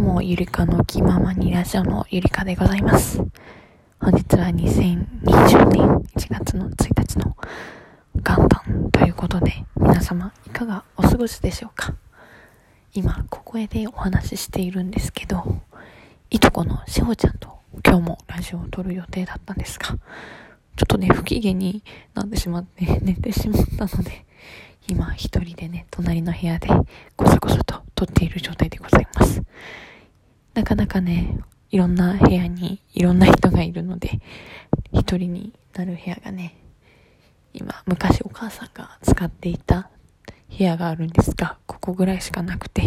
もゆりかの気ままにラジオのゆりかでございます本日は2020年1月の1日の元旦ということで皆様いかがお過ごしでしょうか？今ここへでお話ししているんですけどいとこのしほちゃんと今日もラジオを撮る予定だったんですがちょっとね不機嫌になってしまって 寝てしまったので今一人でね、隣の部屋でこそこそと撮っている状態。なかなかね、いろんな部屋にいろんな人がいるので、一人になる部屋がね、今、昔お母さんが使っていた部屋があるんですが、ここぐらいしかなくて、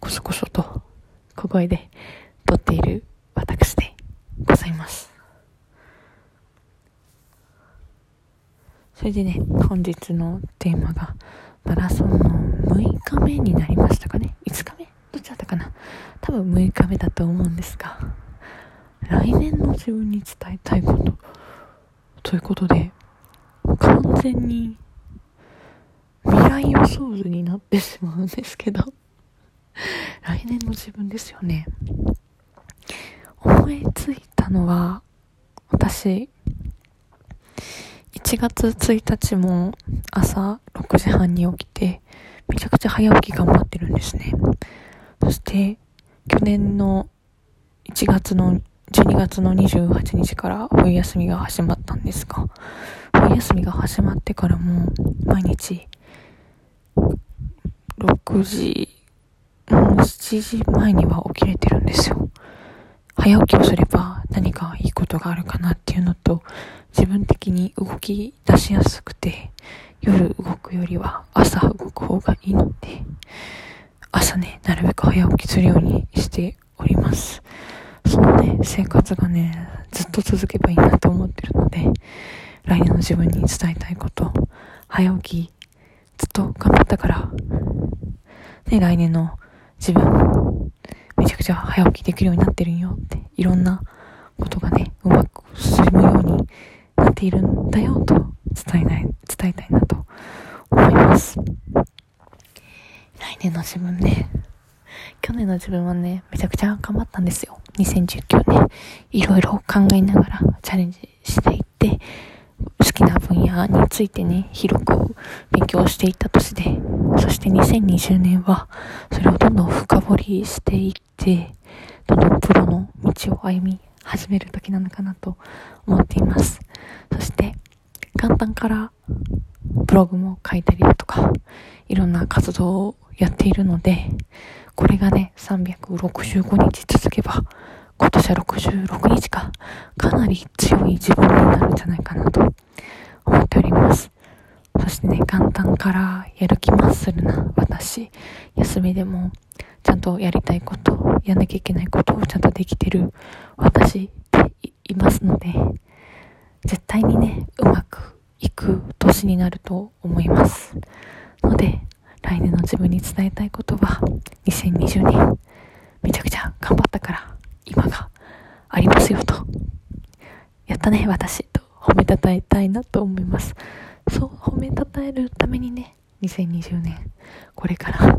こそこそと小声で撮っている私でございます。それでね、本日のテーマが、マラソンの6日目になりましたかね ?5 日目どっちだったかな多分6日目だと思うんですが、来年の自分に伝えたいこと、ということで、完全に未来予想図になってしまうんですけど、来年の自分ですよね。思いついたのは、私、1月1日も朝6時半に起きて、めちゃくちゃ早起き頑張ってるんですね。そして、去年の1月の、12月の28日から冬休みが始まったんですが、冬休みが始まってからも、毎日、6時もう、7時前には起きれてるんですよ。早起きをすれば何かいいことがあるかなっていうのと、自分的に動き出しやすくて、夜動くよりは朝動く方がいいので、朝ね、なるべく早起きするようにしております。そのね、生活がね、ずっと続けばいいなと思ってるので、来年の自分に伝えたいこと、早起き、ずっと頑張ったから、ね、来年の自分、めちゃくちゃ早起きできるようになってるんよって、いろんなことがね、うまく進むようになっているんだよと伝えない、なと思います。来年の自分ね、去年の自分はね、めちゃくちゃ頑張ったんですよ。2019年、いろいろ考えながらチャレンジしていって、好きな分野についてね、広く勉強していった年で、そして2020年は、それをどんどん深掘りしていって、どんどんプロの道を歩み始める時なのかなと思っています。そして、簡単からブログも書いたりだとか、いろんな活動をやっているので、これがね、365日続けば、今年は66日か、かなり強い自分になるんじゃないかなと思っております。そしてね、簡単からやる気マッスルな私、休みでもちゃんとやりたいこと、やんなきゃいけないことをちゃんとできてる私でいますので、絶対にね、うまくいく年になると思います。ので、来年の自分に伝えたいことは、2020年、めちゃくちゃ頑張ったから、今がありますよと。やったね、私、と褒めたたえたいなと思います。そう、褒めたたえるためにね、2020年、これから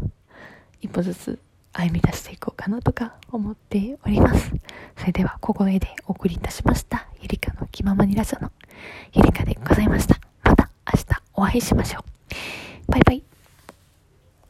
一歩ずつ歩み出していこうかなとか思っております。それでは、小声でお送りいたしました。ゆりかの気ままにラジオのゆりかでございました。また明日お会いしましょう。バイバイ。